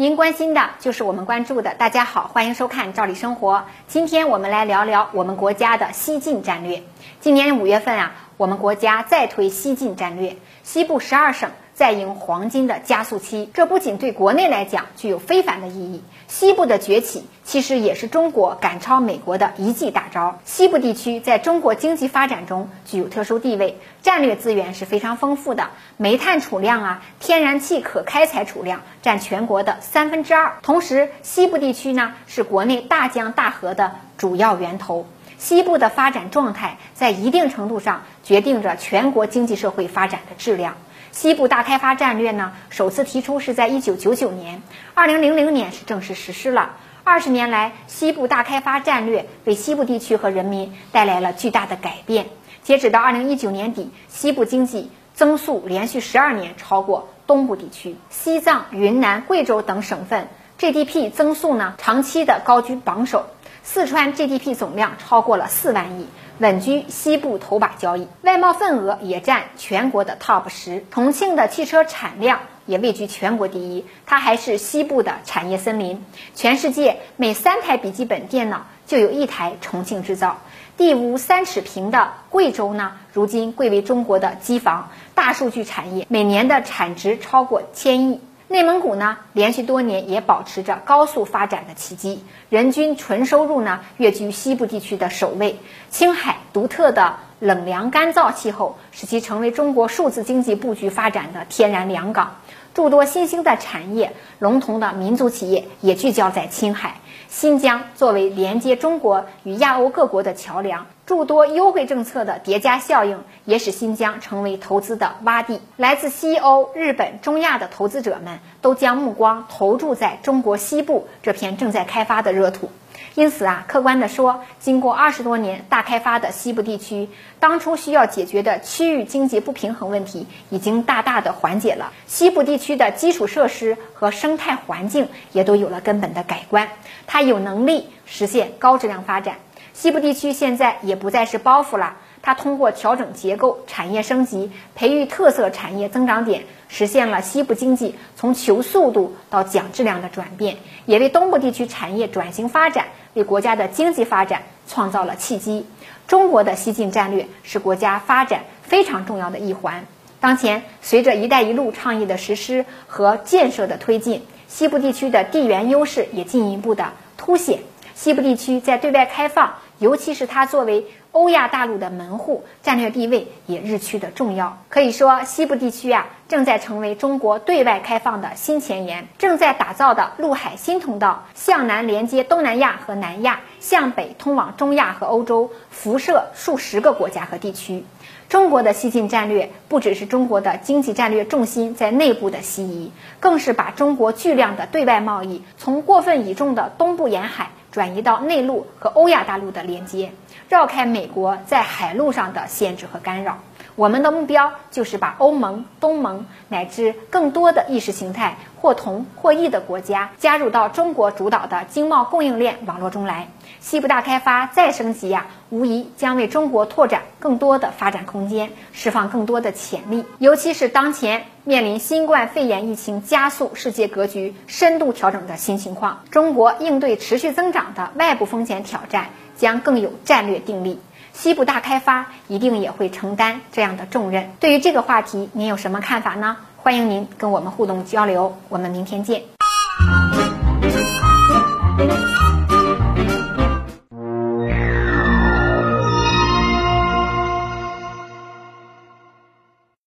您关心的就是我们关注的。大家好，欢迎收看《赵丽生活》。今天我们来聊聊我们国家的西进战略。今年五月份啊，我们国家再推西进战略，西部十二省。在迎黄金的加速期，这不仅对国内来讲具有非凡的意义，西部的崛起其实也是中国赶超美国的一记大招。西部地区在中国经济发展中具有特殊地位，战略资源是非常丰富的，煤炭储量啊，天然气可开采储量占全国的三分之二。同时，西部地区呢是国内大江大河的主要源头，西部的发展状态在一定程度上决定着全国经济社会发展的质量。西部大开发战略呢，首次提出是在一九九九年，二零零零年是正式实施了。二十年来，西部大开发战略为西部地区和人民带来了巨大的改变。截止到二零一九年底，西部经济增速连续十二年超过东部地区。西藏、云南、贵州等省份 GDP 增速呢，长期的高居榜首。四川 GDP 总量超过了四万亿。稳居西部头把交椅，外贸份额也占全国的 top 十。重庆的汽车产量也位居全国第一，它还是西部的产业森林。全世界每三台笔记本电脑就有一台重庆制造。地无三尺平的贵州呢，如今贵为中国的机房。大数据产业每年的产值超过千亿。内蒙古呢，连续多年也保持着高速发展的奇迹，人均纯收入呢跃居西部地区的首位。青海独特的冷凉干燥气候，使其成为中国数字经济布局发展的天然良港。诸多新兴的产业、龙头的民族企业也聚焦在青海。新疆作为连接中国与亚欧各国的桥梁，诸多优惠政策的叠加效应也使新疆成为投资的洼地。来自西欧、日本、中亚的投资者们都将目光投注在中国西部这片正在开发的热土。因此啊，客观地说，经过二十多年大开发的西部地区，当初需要解决的区域经济不平衡问题已经大大的缓解了。西部地区的基础设施和生态环境也都有了根本的改观，它有能力实现高质量发展。西部地区现在也不再是包袱了。它通过调整结构、产业升级、培育特色产业增长点，实现了西部经济从求速度到讲质量的转变，也为东部地区产业转型发展、为国家的经济发展创造了契机。中国的西进战略是国家发展非常重要的一环。当前，随着“一带一路”倡议的实施和建设的推进，西部地区的地缘优势也进一步的凸显。西部地区在对外开放，尤其是它作为欧亚大陆的门户，战略地位也日趋的重要。可以说，西部地区啊，正在成为中国对外开放的新前沿，正在打造的陆海新通道，向南连接东南亚和南亚，向北通往中亚和欧洲，辐射数十个国家和地区。中国的西进战略，不只是中国的经济战略重心在内部的西移，更是把中国巨量的对外贸易从过分倚重的东部沿海。转移到内陆和欧亚大陆的连接，绕开美国在海路上的限制和干扰。我们的目标就是把欧盟、东盟乃至更多的意识形态或同或异的国家加入到中国主导的经贸供应链网络中来。西部大开发再升级呀，无疑将为中国拓展更多的发展空间，释放更多的潜力。尤其是当前面临新冠肺炎疫情加速世界格局深度调整的新情况，中国应对持续增长的外部风险挑战将更有战略定力。西部大开发一定也会承担这样的重任。对于这个话题您有什么看法呢？欢迎您跟我们互动交流我们明天见。